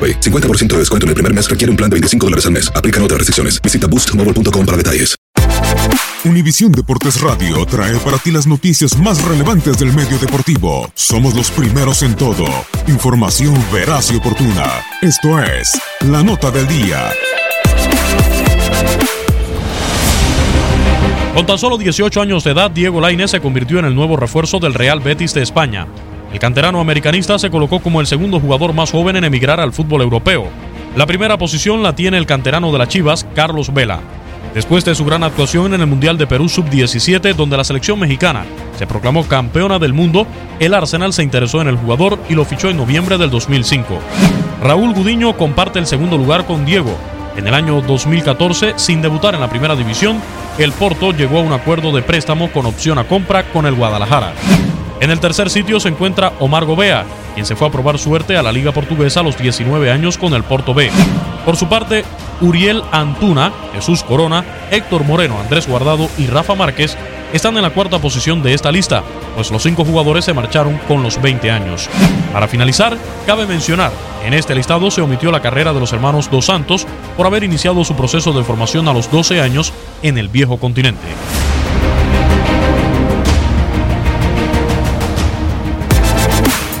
AroPay. 50% de descuento en el primer mes requiere un plan de 25 dólares al mes. Aplican otras restricciones. Visita boostmobile.com para detalles. Univisión Deportes Radio trae para ti las noticias más relevantes del medio deportivo. Somos los primeros en todo. Información veraz y oportuna. Esto es La Nota del Día. Con tan solo 18 años de edad, Diego Lainez se convirtió en el nuevo refuerzo del Real Betis de España. El canterano americanista se colocó como el segundo jugador más joven en emigrar al fútbol europeo. La primera posición la tiene el canterano de las Chivas, Carlos Vela. Después de su gran actuación en el Mundial de Perú Sub-17, donde la selección mexicana se proclamó campeona del mundo, el Arsenal se interesó en el jugador y lo fichó en noviembre del 2005. Raúl Gudiño comparte el segundo lugar con Diego. En el año 2014, sin debutar en la primera división, el Porto llegó a un acuerdo de préstamo con opción a compra con el Guadalajara. En el tercer sitio se encuentra Omar Gobea, quien se fue a probar suerte a la Liga Portuguesa a los 19 años con el Porto B. Por su parte, Uriel Antuna, Jesús Corona, Héctor Moreno, Andrés Guardado y Rafa Márquez están en la cuarta posición de esta lista, pues los cinco jugadores se marcharon con los 20 años. Para finalizar, cabe mencionar, en este listado se omitió la carrera de los hermanos Dos Santos por haber iniciado su proceso de formación a los 12 años en el viejo continente.